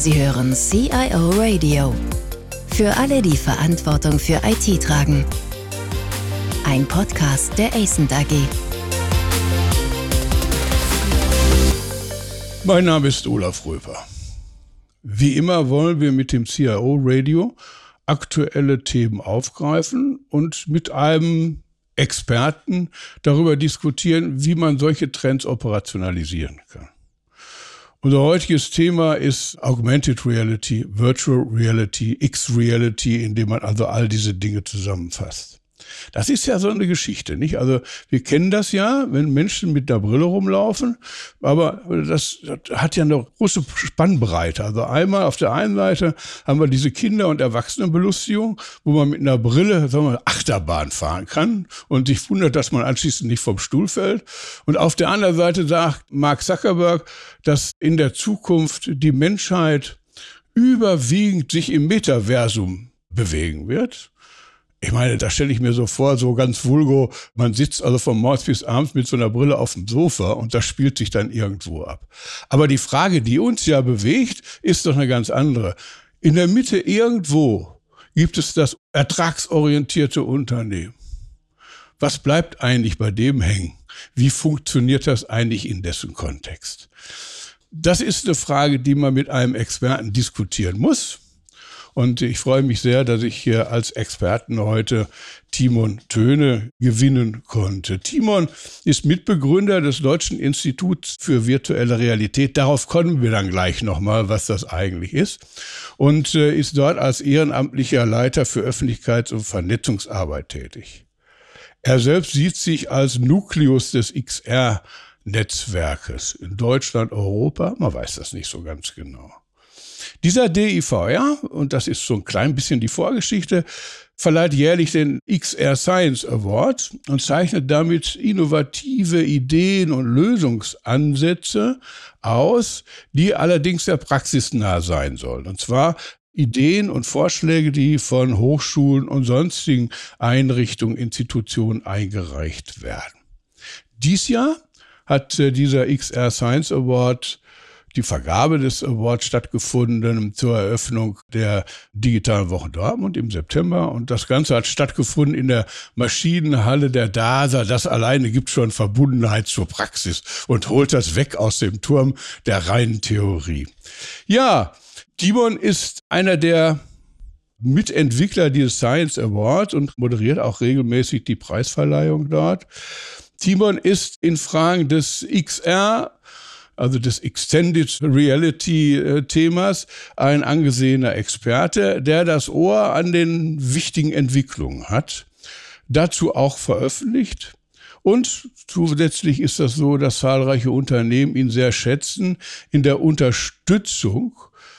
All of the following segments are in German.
Sie hören CIO Radio. Für alle, die Verantwortung für IT tragen. Ein Podcast der ACENT AG. Mein Name ist Olaf Röper. Wie immer wollen wir mit dem CIO Radio aktuelle Themen aufgreifen und mit einem Experten darüber diskutieren, wie man solche Trends operationalisieren kann. Unser heutiges Thema ist Augmented Reality, Virtual Reality, X-Reality, indem man also all diese Dinge zusammenfasst. Das ist ja so eine Geschichte, nicht? Also wir kennen das ja, wenn Menschen mit der Brille rumlaufen, aber das, das hat ja eine große Spannbreite. Also einmal auf der einen Seite haben wir diese Kinder- und Erwachsenenbelustigung, wo man mit einer Brille, sagen wir, Achterbahn fahren kann und sich wundert, dass man anschließend nicht vom Stuhl fällt. Und auf der anderen Seite sagt Mark Zuckerberg, dass in der Zukunft die Menschheit überwiegend sich im Metaversum bewegen wird. Ich meine, da stelle ich mir so vor, so ganz vulgo, man sitzt also von morgens bis abends mit so einer Brille auf dem Sofa und das spielt sich dann irgendwo ab. Aber die Frage, die uns ja bewegt, ist doch eine ganz andere. In der Mitte irgendwo gibt es das ertragsorientierte Unternehmen. Was bleibt eigentlich bei dem hängen? Wie funktioniert das eigentlich in dessen Kontext? Das ist eine Frage, die man mit einem Experten diskutieren muss. Und ich freue mich sehr, dass ich hier als Experten heute Timon Töne gewinnen konnte. Timon ist Mitbegründer des Deutschen Instituts für virtuelle Realität. Darauf kommen wir dann gleich nochmal, was das eigentlich ist. Und äh, ist dort als ehrenamtlicher Leiter für Öffentlichkeits- und Vernetzungsarbeit tätig. Er selbst sieht sich als Nukleus des XR Netzwerkes in Deutschland, Europa. Man weiß das nicht so ganz genau. Dieser DIVR, und das ist so ein klein bisschen die Vorgeschichte, verleiht jährlich den XR Science Award und zeichnet damit innovative Ideen und Lösungsansätze aus, die allerdings sehr praxisnah sein sollen. Und zwar Ideen und Vorschläge, die von Hochschulen und sonstigen Einrichtungen, Institutionen eingereicht werden. Dies Jahr hat äh, dieser XR Science Award die Vergabe des Awards stattgefunden zur Eröffnung der digitalen Woche Dortmund im September. Und das Ganze hat stattgefunden in der Maschinenhalle der DASA. Das alleine gibt schon Verbundenheit zur Praxis und holt das weg aus dem Turm der reinen Theorie. Ja, Timon ist einer der Mitentwickler dieses Science Awards und moderiert auch regelmäßig die Preisverleihung dort. Timon ist in Fragen des XR also des Extended Reality äh, Themas, ein angesehener Experte, der das Ohr an den wichtigen Entwicklungen hat, dazu auch veröffentlicht. Und zusätzlich ist das so, dass zahlreiche Unternehmen ihn sehr schätzen in der Unterstützung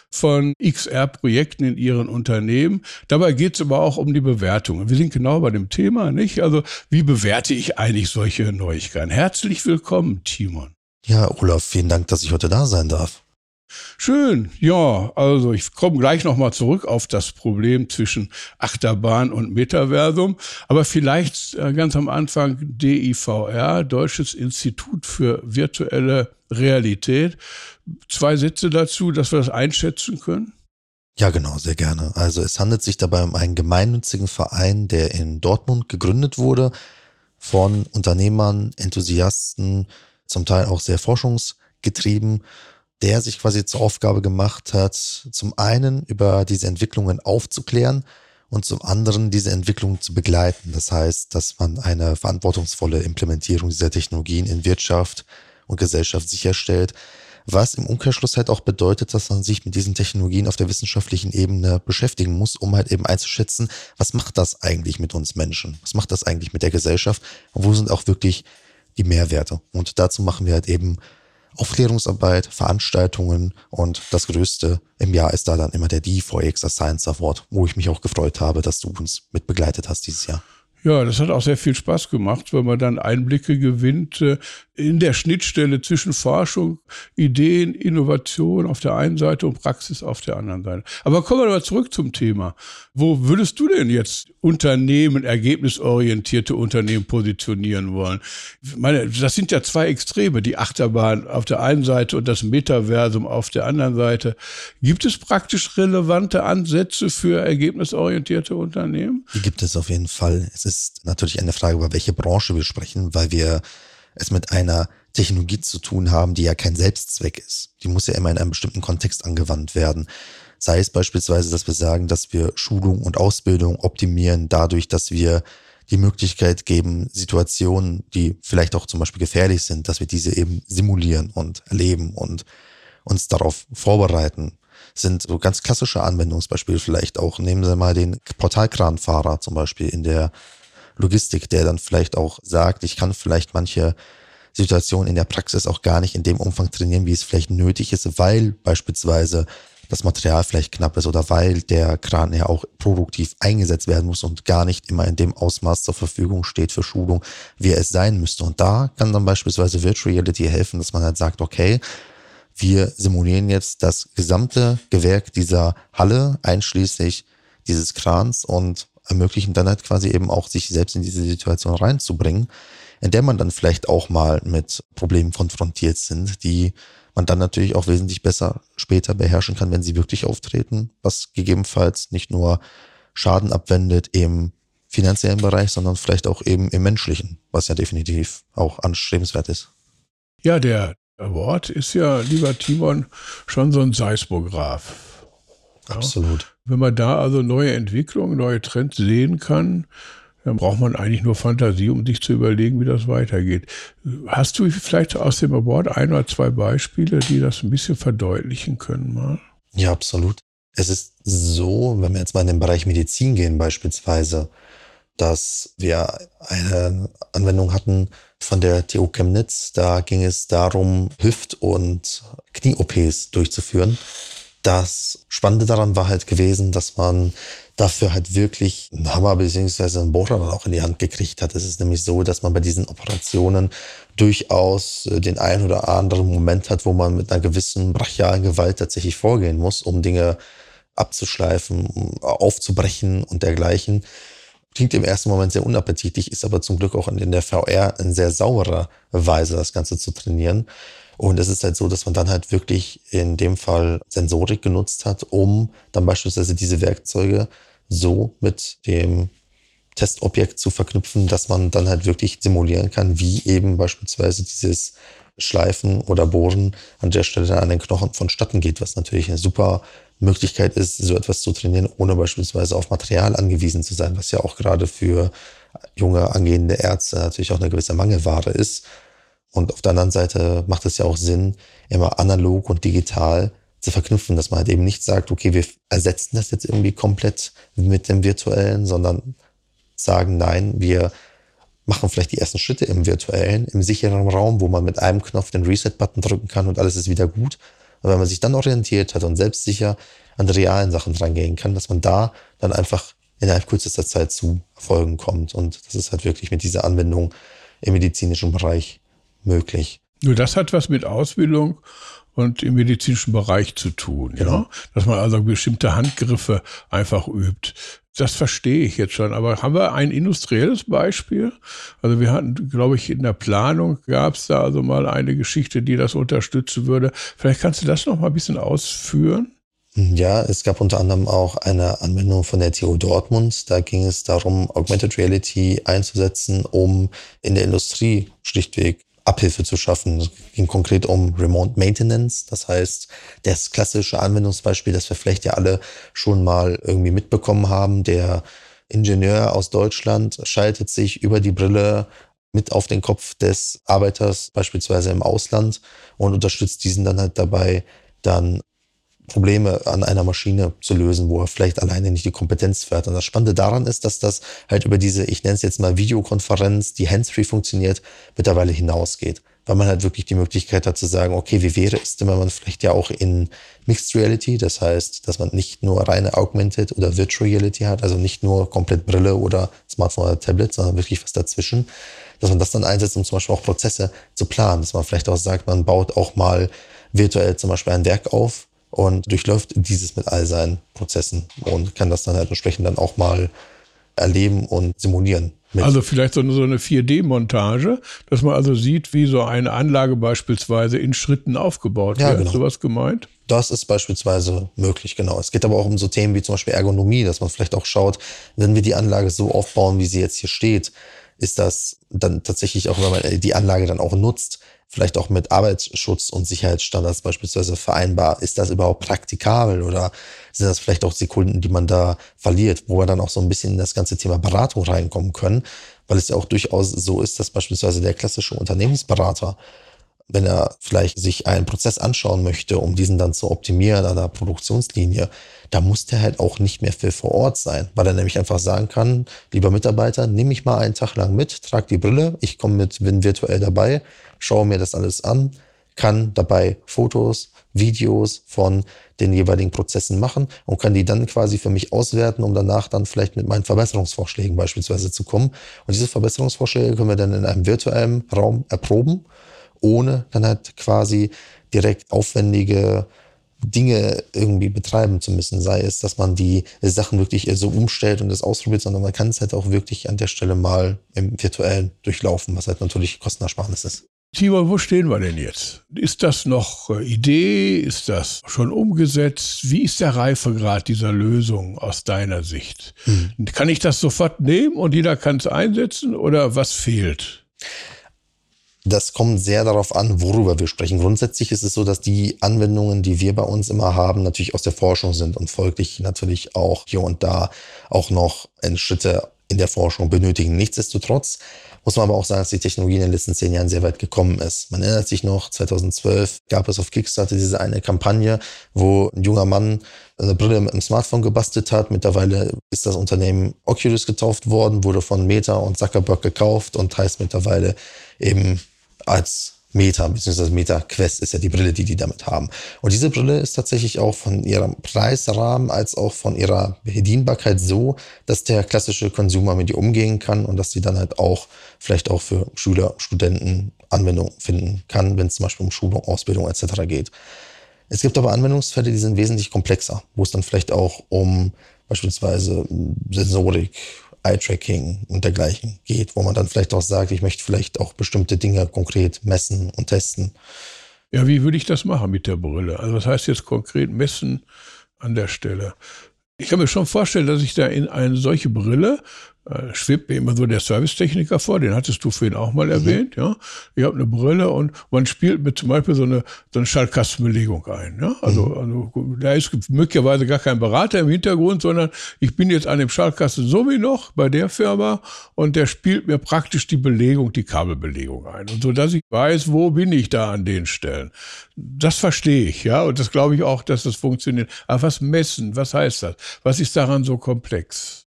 von XR-Projekten in ihren Unternehmen. Dabei geht es aber auch um die Bewertung. Wir sind genau bei dem Thema, nicht? Also, wie bewerte ich eigentlich solche Neuigkeiten? Herzlich willkommen, Timon. Ja, Olaf, vielen Dank, dass ich heute da sein darf. Schön, ja, also ich komme gleich nochmal zurück auf das Problem zwischen Achterbahn und Metaversum, aber vielleicht äh, ganz am Anfang DIVR, Deutsches Institut für virtuelle Realität. Zwei Sätze dazu, dass wir das einschätzen können. Ja, genau, sehr gerne. Also es handelt sich dabei um einen gemeinnützigen Verein, der in Dortmund gegründet wurde von Unternehmern, Enthusiasten, zum Teil auch sehr forschungsgetrieben, der sich quasi zur Aufgabe gemacht hat, zum einen über diese Entwicklungen aufzuklären und zum anderen diese Entwicklung zu begleiten. Das heißt, dass man eine verantwortungsvolle Implementierung dieser Technologien in Wirtschaft und Gesellschaft sicherstellt, was im Umkehrschluss halt auch bedeutet, dass man sich mit diesen Technologien auf der wissenschaftlichen Ebene beschäftigen muss, um halt eben einzuschätzen, was macht das eigentlich mit uns Menschen? Was macht das eigentlich mit der Gesellschaft? Und wo sind auch wirklich die Mehrwerte. Und dazu machen wir halt eben Aufklärungsarbeit, Veranstaltungen und das Größte im Jahr ist da dann immer der D4X Science Award, wo ich mich auch gefreut habe, dass du uns mit begleitet hast dieses Jahr. Ja, das hat auch sehr viel Spaß gemacht, weil man dann Einblicke gewinnt äh, in der Schnittstelle zwischen Forschung, Ideen, Innovation auf der einen Seite und Praxis auf der anderen Seite. Aber kommen wir mal zurück zum Thema. Wo würdest du denn jetzt Unternehmen, ergebnisorientierte Unternehmen positionieren wollen? Ich meine, das sind ja zwei Extreme, die Achterbahn auf der einen Seite und das Metaversum auf der anderen Seite. Gibt es praktisch relevante Ansätze für ergebnisorientierte Unternehmen? Die gibt es auf jeden Fall. Es ist natürlich eine Frage, über welche Branche wir sprechen, weil wir es mit einer Technologie zu tun haben, die ja kein Selbstzweck ist. Die muss ja immer in einem bestimmten Kontext angewandt werden. Sei es beispielsweise, dass wir sagen, dass wir Schulung und Ausbildung optimieren dadurch, dass wir die Möglichkeit geben, Situationen, die vielleicht auch zum Beispiel gefährlich sind, dass wir diese eben simulieren und erleben und uns darauf vorbereiten. sind so ganz klassische Anwendungsbeispiele vielleicht auch. Nehmen Sie mal den Portalkranfahrer zum Beispiel in der Logistik, der dann vielleicht auch sagt, ich kann vielleicht manche Situationen in der Praxis auch gar nicht in dem Umfang trainieren, wie es vielleicht nötig ist, weil beispielsweise das Material vielleicht knapp ist oder weil der Kran ja auch produktiv eingesetzt werden muss und gar nicht immer in dem Ausmaß zur Verfügung steht für Schulung, wie es sein müsste. Und da kann dann beispielsweise Virtual Reality helfen, dass man halt sagt, okay, wir simulieren jetzt das gesamte Gewerk dieser Halle, einschließlich dieses Krans und ermöglichen dann halt quasi eben auch, sich selbst in diese Situation reinzubringen, in der man dann vielleicht auch mal mit Problemen konfrontiert sind, die man dann natürlich auch wesentlich besser später beherrschen kann, wenn sie wirklich auftreten, was gegebenenfalls nicht nur Schaden abwendet im finanziellen Bereich, sondern vielleicht auch eben im menschlichen, was ja definitiv auch anstrebenswert ist. Ja, der Award ist ja, lieber Timon, schon so ein Seismograph. Absolut. Wenn man da also neue Entwicklungen, neue Trends sehen kann, dann braucht man eigentlich nur Fantasie, um sich zu überlegen, wie das weitergeht. Hast du vielleicht aus dem Award ein oder zwei Beispiele, die das ein bisschen verdeutlichen können mal? Ja, absolut. Es ist so, wenn wir jetzt mal in den Bereich Medizin gehen beispielsweise, dass wir eine Anwendung hatten von der TU Chemnitz. Da ging es darum, Hüft- und Knie-OPs durchzuführen. Das Spannende daran war halt gewesen, dass man dafür halt wirklich einen Hammer bzw. einen Bohrer dann auch in die Hand gekriegt hat. Es ist nämlich so, dass man bei diesen Operationen durchaus äh, den ein oder anderen Moment hat, wo man mit einer gewissen brachialen Gewalt tatsächlich vorgehen muss, um Dinge abzuschleifen, aufzubrechen und dergleichen. Klingt im ersten Moment sehr unappetitlich, ist aber zum Glück auch in der VR in sehr saurer Weise das Ganze zu trainieren. Und es ist halt so, dass man dann halt wirklich in dem Fall Sensorik genutzt hat, um dann beispielsweise diese Werkzeuge so mit dem Testobjekt zu verknüpfen, dass man dann halt wirklich simulieren kann, wie eben beispielsweise dieses Schleifen oder Bohren an der Stelle an den Knochen vonstatten geht, was natürlich eine super Möglichkeit ist, so etwas zu trainieren, ohne beispielsweise auf Material angewiesen zu sein, was ja auch gerade für junge angehende Ärzte natürlich auch eine gewisse Mangelware ist. Und auf der anderen Seite macht es ja auch Sinn, immer analog und digital zu verknüpfen, dass man halt eben nicht sagt, okay, wir ersetzen das jetzt irgendwie komplett mit dem virtuellen, sondern sagen, nein, wir machen vielleicht die ersten Schritte im virtuellen, im sicheren Raum, wo man mit einem Knopf den Reset-Button drücken kann und alles ist wieder gut. Und wenn man sich dann orientiert hat und selbstsicher an die realen Sachen drangehen kann, dass man da dann einfach innerhalb kürzester Zeit zu Erfolgen kommt. Und das ist halt wirklich mit dieser Anwendung im medizinischen Bereich möglich. Nur das hat was mit Ausbildung und im medizinischen Bereich zu tun, genau. ja. Dass man also bestimmte Handgriffe einfach übt. Das verstehe ich jetzt schon. Aber haben wir ein industrielles Beispiel? Also wir hatten, glaube ich, in der Planung gab es da also mal eine Geschichte, die das unterstützen würde. Vielleicht kannst du das noch mal ein bisschen ausführen? Ja, es gab unter anderem auch eine Anwendung von der TU Dortmund. Da ging es darum, Augmented Reality einzusetzen, um in der Industrie schlichtweg Abhilfe zu schaffen. Es ging konkret um Remote Maintenance. Das heißt, das klassische Anwendungsbeispiel, das wir vielleicht ja alle schon mal irgendwie mitbekommen haben, der Ingenieur aus Deutschland schaltet sich über die Brille mit auf den Kopf des Arbeiters, beispielsweise im Ausland, und unterstützt diesen dann halt dabei, dann Probleme an einer Maschine zu lösen, wo er vielleicht alleine nicht die Kompetenz fährt. Und das Spannende daran ist, dass das halt über diese, ich nenne es jetzt mal Videokonferenz, die hands-free funktioniert, mittlerweile hinausgeht. weil man halt wirklich die Möglichkeit hat zu sagen, okay, wie wäre es denn, wenn man vielleicht ja auch in Mixed Reality, das heißt, dass man nicht nur reine Augmented oder Virtual Reality hat, also nicht nur komplett Brille oder Smartphone oder Tablet, sondern wirklich was dazwischen, dass man das dann einsetzt, um zum Beispiel auch Prozesse zu planen, dass man vielleicht auch sagt, man baut auch mal virtuell zum Beispiel ein Werk auf und durchläuft dieses mit all seinen Prozessen und kann das dann halt entsprechend dann auch mal erleben und simulieren. Also vielleicht so eine, so eine 4D-Montage, dass man also sieht, wie so eine Anlage beispielsweise in Schritten aufgebaut ja, wird. Genau. Sowas gemeint? Das ist beispielsweise möglich, genau. Es geht aber auch um so Themen wie zum Beispiel Ergonomie, dass man vielleicht auch schaut, wenn wir die Anlage so aufbauen, wie sie jetzt hier steht, ist das dann tatsächlich auch, wenn man die Anlage dann auch nutzt, vielleicht auch mit Arbeitsschutz und Sicherheitsstandards beispielsweise vereinbar? Ist das überhaupt praktikabel oder sind das vielleicht auch Sekunden, die man da verliert, wo wir dann auch so ein bisschen in das ganze Thema Beratung reinkommen können? Weil es ja auch durchaus so ist, dass beispielsweise der klassische Unternehmensberater wenn er vielleicht sich einen Prozess anschauen möchte, um diesen dann zu optimieren an der Produktionslinie, da muss der halt auch nicht mehr für vor Ort sein, weil er nämlich einfach sagen kann, lieber Mitarbeiter, nimm mich mal einen Tag lang mit, trag die Brille, ich komme mit, bin virtuell dabei, schaue mir das alles an, kann dabei Fotos, Videos von den jeweiligen Prozessen machen und kann die dann quasi für mich auswerten, um danach dann vielleicht mit meinen Verbesserungsvorschlägen beispielsweise zu kommen. Und diese Verbesserungsvorschläge können wir dann in einem virtuellen Raum erproben ohne dann halt quasi direkt aufwendige Dinge irgendwie betreiben zu müssen. Sei es, dass man die Sachen wirklich so umstellt und das ausprobiert, sondern man kann es halt auch wirklich an der Stelle mal im virtuellen durchlaufen, was halt natürlich Kostenersparnis ist. Tibor, wo stehen wir denn jetzt? Ist das noch äh, Idee? Ist das schon umgesetzt? Wie ist der Reifegrad dieser Lösung aus deiner Sicht? Hm. Kann ich das sofort nehmen und jeder kann es einsetzen oder was fehlt? Das kommt sehr darauf an, worüber wir sprechen. Grundsätzlich ist es so, dass die Anwendungen, die wir bei uns immer haben, natürlich aus der Forschung sind und folglich natürlich auch hier und da auch noch Schritte in der Forschung benötigen. Nichtsdestotrotz muss man aber auch sagen, dass die Technologie in den letzten zehn Jahren sehr weit gekommen ist. Man erinnert sich noch, 2012 gab es auf Kickstarter diese eine Kampagne, wo ein junger Mann eine Brille mit einem Smartphone gebastelt hat. Mittlerweile ist das Unternehmen Oculus getauft worden, wurde von Meta und Zuckerberg gekauft und heißt mittlerweile eben als Meta, beziehungsweise Meta Quest ist ja die Brille, die die damit haben. Und diese Brille ist tatsächlich auch von ihrem Preisrahmen als auch von ihrer Bedienbarkeit so, dass der klassische Consumer mit ihr umgehen kann und dass sie dann halt auch vielleicht auch für Schüler, Studenten Anwendung finden kann, wenn es zum Beispiel um Schulung, Ausbildung etc. geht. Es gibt aber Anwendungsfälle, die sind wesentlich komplexer, wo es dann vielleicht auch um beispielsweise Sensorik, Eye-Tracking und dergleichen geht, wo man dann vielleicht auch sagt, ich möchte vielleicht auch bestimmte Dinge konkret messen und testen. Ja, wie würde ich das machen mit der Brille? Also was heißt jetzt konkret messen an der Stelle? Ich kann mir schon vorstellen, dass ich da in eine solche Brille äh, schwebt mir immer so der Servicetechniker vor, den hattest du vorhin auch mal mhm. erwähnt, ja. Ich habe eine Brille und man spielt mit zum Beispiel so eine, so eine Schaltkassenbelegung ein, ja. Also, mhm. also da ist möglicherweise gar kein Berater im Hintergrund, sondern ich bin jetzt an dem Schaltkasten so wie noch bei der Firma und der spielt mir praktisch die Belegung, die Kabelbelegung ein. Und so dass ich weiß, wo bin ich da an den Stellen. Das verstehe ich, ja. Und das glaube ich auch, dass das funktioniert. Aber was messen? Was heißt das? Was ist daran so komplex?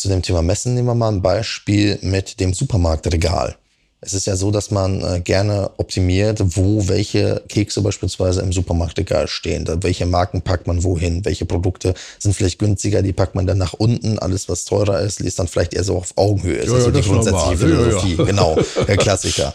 Zu dem Thema Messen nehmen wir mal ein Beispiel mit dem Supermarktregal. Es ist ja so, dass man äh, gerne optimiert, wo welche Kekse beispielsweise im Supermarktregal stehen. Welche Marken packt man wohin? Welche Produkte sind vielleicht günstiger? Die packt man dann nach unten. Alles, was teurer ist, ist dann vielleicht eher so auf Augenhöhe. Das ja, ist so die grundsätzliche Philosophie. Ja, ja. Genau, der Klassiker.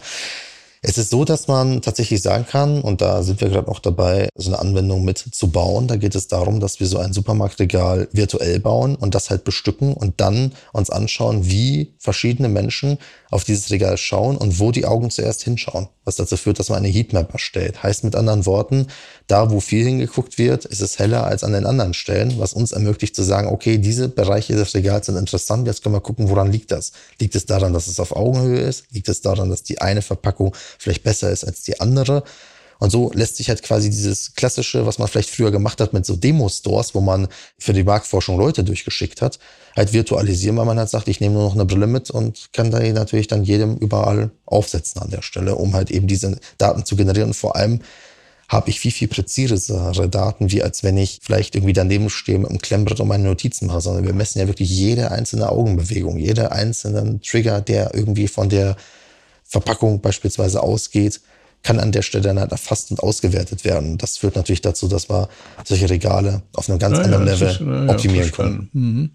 Es ist so, dass man tatsächlich sagen kann, und da sind wir gerade noch dabei, so eine Anwendung mit zu bauen. Da geht es darum, dass wir so ein Supermarktregal virtuell bauen und das halt bestücken und dann uns anschauen, wie verschiedene Menschen auf dieses Regal schauen und wo die Augen zuerst hinschauen, was dazu führt, dass man eine Heatmap erstellt. Heißt mit anderen Worten, da wo viel hingeguckt wird, ist es heller als an den anderen Stellen, was uns ermöglicht zu sagen, okay, diese Bereiche des Regals sind interessant, jetzt können wir gucken, woran liegt das? Liegt es daran, dass es auf Augenhöhe ist? Liegt es daran, dass die eine Verpackung vielleicht besser ist als die andere? Und so lässt sich halt quasi dieses klassische, was man vielleicht früher gemacht hat mit so Demo-Stores, wo man für die Marktforschung Leute durchgeschickt hat, halt virtualisieren, weil man halt sagt, ich nehme nur noch eine Brille mit und kann da natürlich dann jedem überall aufsetzen an der Stelle, um halt eben diese Daten zu generieren. Und vor allem habe ich viel, viel präzisere Daten, wie als wenn ich vielleicht irgendwie daneben stehe mit einem Klemmbrett und meine Notizen mache, sondern wir messen ja wirklich jede einzelne Augenbewegung, jede einzelnen Trigger, der irgendwie von der Verpackung beispielsweise ausgeht, kann an der Stelle dann halt erfasst und ausgewertet werden. Das führt natürlich dazu, dass wir solche Regale auf einem ganz naja, anderen Level ist, naja, optimieren können. Mhm.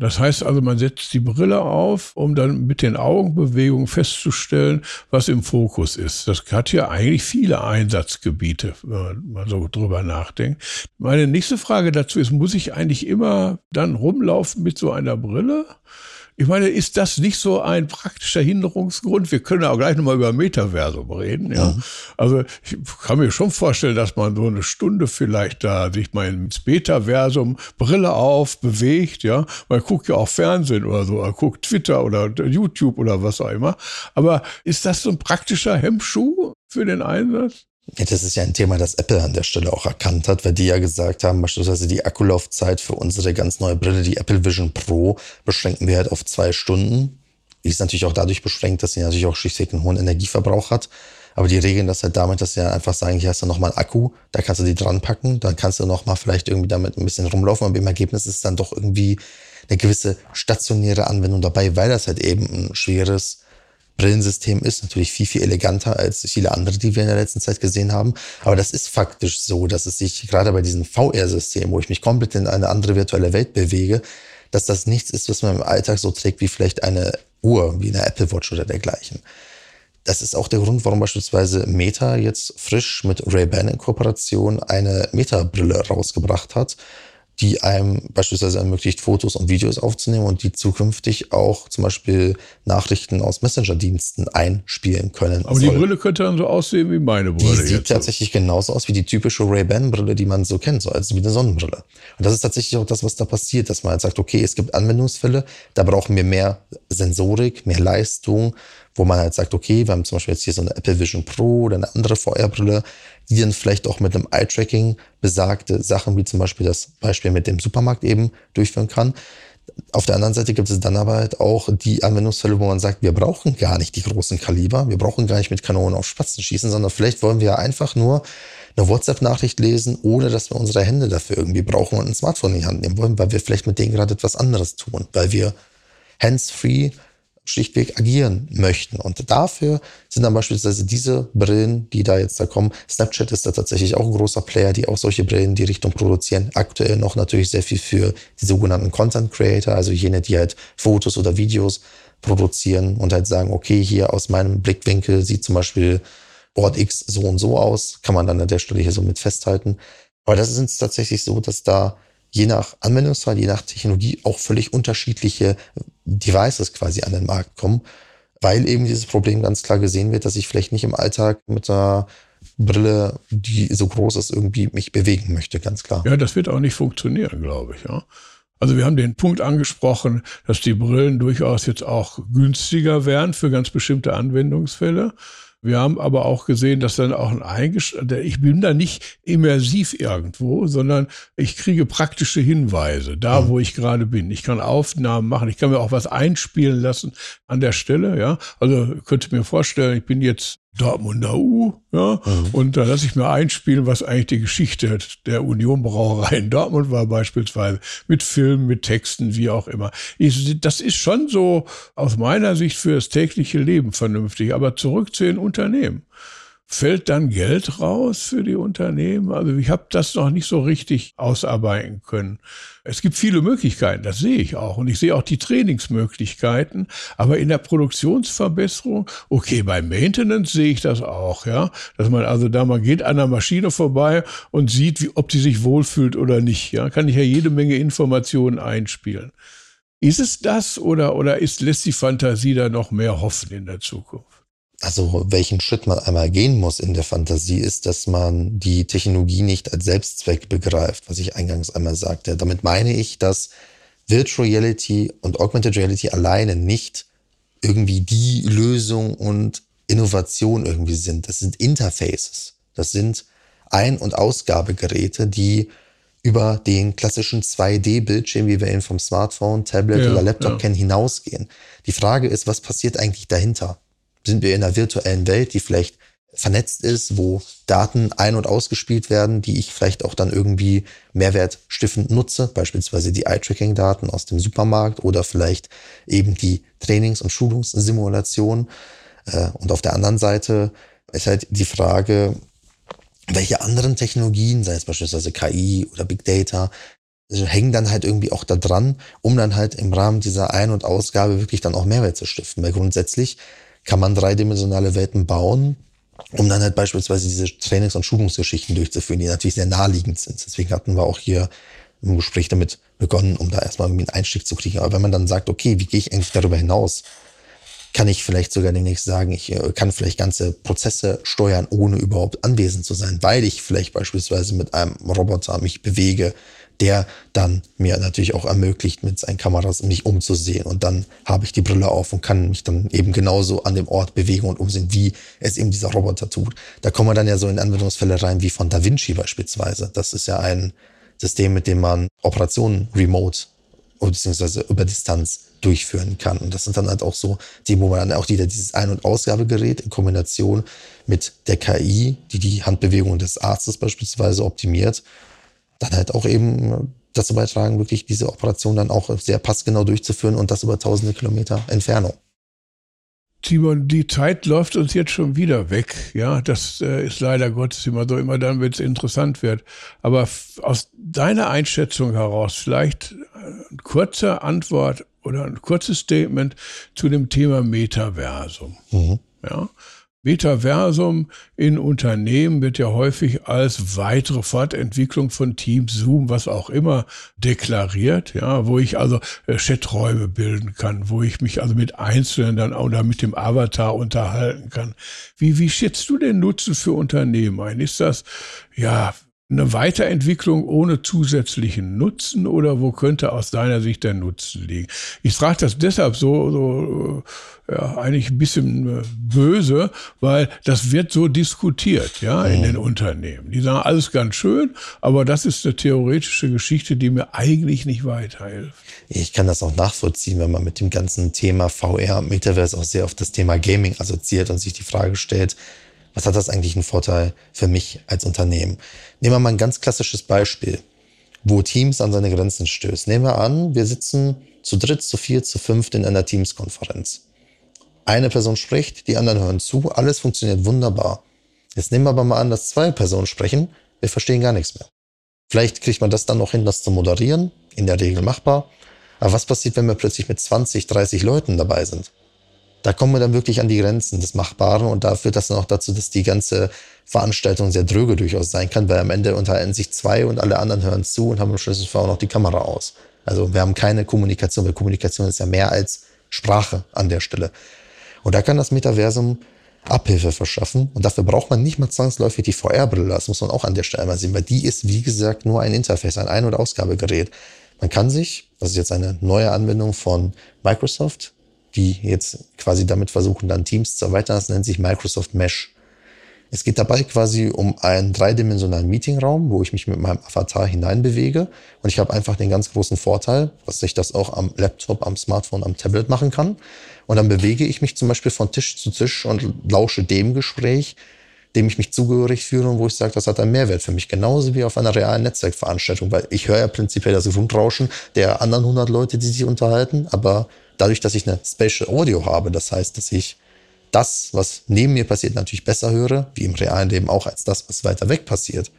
Das heißt also, man setzt die Brille auf, um dann mit den Augenbewegungen festzustellen, was im Fokus ist. Das hat ja eigentlich viele Einsatzgebiete, wenn man mal so drüber nachdenkt. Meine nächste Frage dazu ist, muss ich eigentlich immer dann rumlaufen mit so einer Brille? Ich meine, ist das nicht so ein praktischer Hinderungsgrund? Wir können ja auch gleich nochmal über Metaversum reden. Ja. Mhm. Also ich kann mir schon vorstellen, dass man so eine Stunde vielleicht da sich mal ins Metaversum Brille auf bewegt. Ja, man guckt ja auch Fernsehen oder so, man guckt Twitter oder YouTube oder was auch immer. Aber ist das so ein praktischer Hemmschuh für den Einsatz? Ja, das ist ja ein Thema, das Apple an der Stelle auch erkannt hat, weil die ja gesagt haben, beispielsweise die Akkulaufzeit für unsere ganz neue Brille, die Apple Vision Pro, beschränken wir halt auf zwei Stunden. Die ist natürlich auch dadurch beschränkt, dass sie natürlich auch schlichtweg einen hohen Energieverbrauch hat. Aber die regeln das halt damit, dass sie einfach sagen, hier hast du nochmal einen Akku, da kannst du die dran packen, dann kannst du nochmal vielleicht irgendwie damit ein bisschen rumlaufen, aber im Ergebnis ist dann doch irgendwie eine gewisse stationäre Anwendung dabei, weil das halt eben ein schweres Brillensystem ist. Natürlich viel, viel eleganter als viele andere, die wir in der letzten Zeit gesehen haben. Aber das ist faktisch so, dass es sich gerade bei diesem VR-System, wo ich mich komplett in eine andere virtuelle Welt bewege, dass das nichts ist, was man im Alltag so trägt wie vielleicht eine Uhr, wie eine Apple Watch oder dergleichen. Das ist auch der Grund, warum beispielsweise Meta jetzt frisch mit Ray-Ban in Kooperation eine Meta-Brille rausgebracht hat, die einem beispielsweise ermöglicht, Fotos und Videos aufzunehmen und die zukünftig auch zum Beispiel Nachrichten aus Messenger-Diensten einspielen können. Aber soll. die Brille könnte dann so aussehen wie meine Brille. Die sieht tatsächlich genauso aus wie die typische Ray-Ban-Brille, die man so kennt, so als wie eine Sonnenbrille. Und das ist tatsächlich auch das, was da passiert, dass man halt sagt, okay, es gibt Anwendungsfälle, da brauchen wir mehr Sensorik, mehr Leistung, wo man halt sagt, okay, wir haben zum Beispiel jetzt hier so eine Apple Vision Pro oder eine andere VR-Brille, die dann vielleicht auch mit einem Eye-Tracking besagte Sachen, wie zum Beispiel das Beispiel mit dem Supermarkt eben durchführen kann. Auf der anderen Seite gibt es dann aber halt auch die Anwendungsfälle, wo man sagt, wir brauchen gar nicht die großen Kaliber, wir brauchen gar nicht mit Kanonen auf Spatzen schießen, sondern vielleicht wollen wir einfach nur eine WhatsApp-Nachricht lesen, ohne dass wir unsere Hände dafür irgendwie brauchen und ein Smartphone in die Hand nehmen wollen, weil wir vielleicht mit denen gerade etwas anderes tun, weil wir hands-free schlichtweg agieren möchten. Und dafür sind dann beispielsweise diese Brillen, die da jetzt da kommen. Snapchat ist da tatsächlich auch ein großer Player, die auch solche Brillen in die Richtung produzieren. Aktuell noch natürlich sehr viel für die sogenannten Content Creator, also jene, die halt Fotos oder Videos produzieren und halt sagen, okay, hier aus meinem Blickwinkel sieht zum Beispiel Ort X so und so aus, kann man dann an der Stelle hier so mit festhalten. Aber das ist tatsächlich so, dass da je nach Anwendungsfall, je nach Technologie auch völlig unterschiedliche Devices quasi an den Markt kommen, weil eben dieses Problem ganz klar gesehen wird, dass ich vielleicht nicht im Alltag mit einer Brille, die so groß ist, irgendwie mich bewegen möchte, ganz klar. Ja, das wird auch nicht funktionieren, glaube ich. Ja. Also wir haben den Punkt angesprochen, dass die Brillen durchaus jetzt auch günstiger wären für ganz bestimmte Anwendungsfälle. Wir haben aber auch gesehen, dass dann auch ein Eingesch ich bin da nicht immersiv irgendwo, sondern ich kriege praktische Hinweise, da mhm. wo ich gerade bin. Ich kann Aufnahmen machen, ich kann mir auch was einspielen lassen an der Stelle, ja. Also könnte mir vorstellen, ich bin jetzt Dortmunder U, ja, mhm. und da lasse ich mir einspielen, was eigentlich die Geschichte der Union Brauerei in Dortmund war, beispielsweise mit Filmen, mit Texten, wie auch immer. Ich, das ist schon so aus meiner Sicht für das tägliche Leben vernünftig, aber zurück zu den Unternehmen fällt dann Geld raus für die Unternehmen? Also ich habe das noch nicht so richtig ausarbeiten können. Es gibt viele Möglichkeiten, das sehe ich auch. Und ich sehe auch die Trainingsmöglichkeiten. Aber in der Produktionsverbesserung, okay, beim Maintenance sehe ich das auch, ja. Dass man also da, man geht an der Maschine vorbei und sieht, wie, ob die sich wohlfühlt oder nicht. Ja, kann ich ja jede Menge Informationen einspielen. Ist es das oder, oder ist, lässt die Fantasie da noch mehr hoffen in der Zukunft? Also welchen Schritt man einmal gehen muss in der Fantasie, ist, dass man die Technologie nicht als Selbstzweck begreift, was ich eingangs einmal sagte. Damit meine ich, dass Virtual Reality und Augmented Reality alleine nicht irgendwie die Lösung und Innovation irgendwie sind. Das sind Interfaces. Das sind Ein- und Ausgabegeräte, die über den klassischen 2D-Bildschirm, wie wir ihn vom Smartphone, Tablet ja, oder Laptop ja. kennen, hinausgehen. Die Frage ist, was passiert eigentlich dahinter? Sind wir in einer virtuellen Welt, die vielleicht vernetzt ist, wo Daten ein- und ausgespielt werden, die ich vielleicht auch dann irgendwie mehrwertstiftend nutze, beispielsweise die Eye-Tracking-Daten aus dem Supermarkt oder vielleicht eben die Trainings- und Schulungssimulation. Äh, und auf der anderen Seite ist halt die Frage, welche anderen Technologien, sei es beispielsweise KI oder Big Data, also hängen dann halt irgendwie auch da dran, um dann halt im Rahmen dieser Ein- und Ausgabe wirklich dann auch Mehrwert zu stiften. Weil grundsätzlich kann man dreidimensionale Welten bauen, um dann halt beispielsweise diese Trainings- und Schulungsgeschichten durchzuführen, die natürlich sehr naheliegend sind. Deswegen hatten wir auch hier im Gespräch damit begonnen, um da erstmal irgendwie einen Einstieg zu kriegen. Aber wenn man dann sagt, okay, wie gehe ich eigentlich darüber hinaus? Kann ich vielleicht sogar demnächst sagen, ich äh, kann vielleicht ganze Prozesse steuern, ohne überhaupt anwesend zu sein, weil ich vielleicht beispielsweise mit einem Roboter mich bewege, der dann mir natürlich auch ermöglicht, mit seinen Kameras mich umzusehen. Und dann habe ich die Brille auf und kann mich dann eben genauso an dem Ort bewegen und umsehen, wie es eben dieser Roboter tut. Da kommen wir dann ja so in Anwendungsfälle rein, wie von Da Vinci beispielsweise. Das ist ja ein System, mit dem man Operationen remote beziehungsweise über Distanz durchführen kann. Und das sind dann halt auch so die, wo man dann auch wieder dieses Ein- und Ausgabegerät in Kombination mit der KI, die die Handbewegungen des Arztes beispielsweise optimiert, dann halt auch eben dazu beitragen, wirklich diese Operation dann auch sehr passgenau durchzuführen und das über tausende Kilometer Entfernung. Timon, die Zeit läuft uns jetzt schon wieder weg. Ja, das äh, ist leider Gottes immer so, immer dann, wenn es interessant wird. Aber aus deiner Einschätzung heraus vielleicht eine kurze Antwort oder ein kurzes Statement zu dem Thema Metaversum. Mhm. Ja, Metaversum in Unternehmen wird ja häufig als weitere Fortentwicklung von Teams, Zoom, was auch immer, deklariert, ja, wo ich also äh, Chaträume bilden kann, wo ich mich also mit Einzelnen dann oder mit dem Avatar unterhalten kann. Wie, wie schätzt du den Nutzen für Unternehmen ein? Ist das, ja, eine Weiterentwicklung ohne zusätzlichen Nutzen oder wo könnte aus deiner Sicht der Nutzen liegen? Ich frage das deshalb so, so ja, eigentlich ein bisschen äh, böse, weil das wird so diskutiert, ja, in den Unternehmen. Die sagen alles ganz schön, aber das ist eine theoretische Geschichte, die mir eigentlich nicht weiterhilft. Ich kann das auch nachvollziehen, wenn man mit dem ganzen Thema VR und Metaverse auch sehr auf das Thema Gaming assoziiert und sich die Frage stellt, was hat das eigentlich einen Vorteil für mich als Unternehmen? Nehmen wir mal ein ganz klassisches Beispiel, wo Teams an seine Grenzen stößt. Nehmen wir an, wir sitzen zu dritt, zu vier, zu fünft in einer Teams-Konferenz. Eine Person spricht, die anderen hören zu, alles funktioniert wunderbar. Jetzt nehmen wir aber mal an, dass zwei Personen sprechen, wir verstehen gar nichts mehr. Vielleicht kriegt man das dann noch hin, das zu moderieren, in der Regel machbar. Aber was passiert, wenn wir plötzlich mit 20, 30 Leuten dabei sind? Da kommen wir dann wirklich an die Grenzen des Machbaren und da führt das dann auch dazu, dass die ganze Veranstaltung sehr dröge durchaus sein kann, weil am Ende unterhalten sich zwei und alle anderen hören zu und haben im Schlüsselfall auch noch die Kamera aus. Also wir haben keine Kommunikation, weil Kommunikation ist ja mehr als Sprache an der Stelle. Und da kann das Metaversum Abhilfe verschaffen. Und dafür braucht man nicht mal zwangsläufig die VR-Brille. Das muss man auch an der Stelle mal sehen, weil die ist, wie gesagt, nur ein Interface, ein Ein- und Ausgabegerät. Man kann sich, das ist jetzt eine neue Anwendung von Microsoft, die jetzt quasi damit versuchen, dann Teams zu erweitern. Das nennt sich Microsoft Mesh. Es geht dabei quasi um einen dreidimensionalen Meetingraum, wo ich mich mit meinem Avatar hineinbewege. Und ich habe einfach den ganz großen Vorteil, dass ich das auch am Laptop, am Smartphone, am Tablet machen kann. Und dann bewege ich mich zum Beispiel von Tisch zu Tisch und lausche dem Gespräch, dem ich mich zugehörig fühle und wo ich sage, das hat einen Mehrwert für mich. Genauso wie auf einer realen Netzwerkveranstaltung, weil ich höre ja prinzipiell das Grundrauschen der anderen 100 Leute, die sich unterhalten, aber dadurch, dass ich eine Spatial Audio habe, das heißt, dass ich das, was neben mir passiert, natürlich besser höre, wie im realen Leben auch, als das, was weiter weg passiert.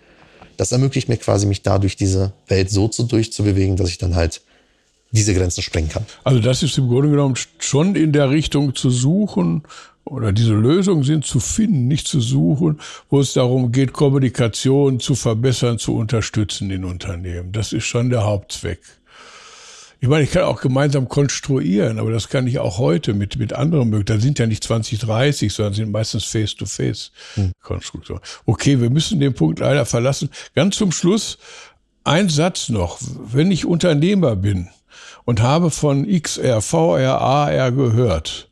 Das ermöglicht mir quasi, mich dadurch diese Welt so zu durchzubewegen, dass ich dann halt diese Grenzen sprengen kann. Also das ist im Grunde genommen schon in der Richtung zu suchen oder diese Lösungen sind zu finden, nicht zu suchen, wo es darum geht, Kommunikation zu verbessern, zu unterstützen in Unternehmen. Das ist schon der Hauptzweck. Ich meine, ich kann auch gemeinsam konstruieren, aber das kann ich auch heute mit, mit anderen Möglichkeiten. Da sind ja nicht 20, 30, sondern sind meistens Face-to-Face-Konstruktionen. Okay, wir müssen den Punkt leider verlassen. Ganz zum Schluss ein Satz noch. Wenn ich Unternehmer bin und habe von XR, VR, AR gehört,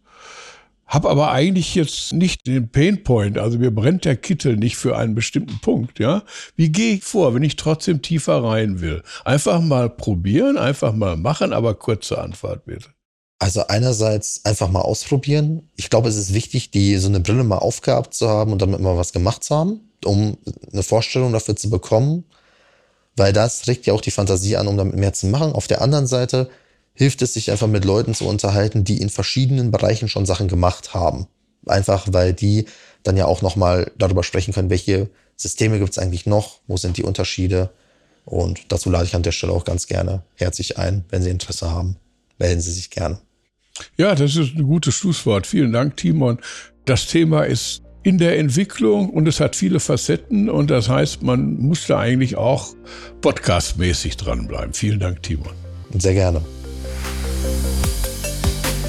habe aber eigentlich jetzt nicht den Painpoint, also mir brennt der Kittel nicht für einen bestimmten Punkt, ja. Wie gehe ich vor, wenn ich trotzdem tiefer rein will? Einfach mal probieren, einfach mal machen, aber kurze Antwort bitte. Also einerseits einfach mal ausprobieren. Ich glaube, es ist wichtig, die so eine Brille mal aufgehabt zu haben und damit mal was gemacht zu haben, um eine Vorstellung dafür zu bekommen, weil das regt ja auch die Fantasie an, um damit mehr zu machen. Auf der anderen Seite hilft es sich einfach mit Leuten zu unterhalten, die in verschiedenen Bereichen schon Sachen gemacht haben. Einfach weil die dann ja auch nochmal darüber sprechen können, welche Systeme gibt es eigentlich noch, wo sind die Unterschiede. Und dazu lade ich an der Stelle auch ganz gerne herzlich ein, wenn Sie Interesse haben. Melden Sie sich gerne. Ja, das ist ein gutes Schlusswort. Vielen Dank, Timon. Das Thema ist in der Entwicklung und es hat viele Facetten und das heißt, man muss da eigentlich auch podcastmäßig dranbleiben. Vielen Dank, Timon. Sehr gerne.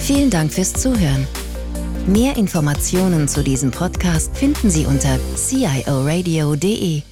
Vielen Dank fürs Zuhören. Mehr Informationen zu diesem Podcast finden Sie unter cioradio.de.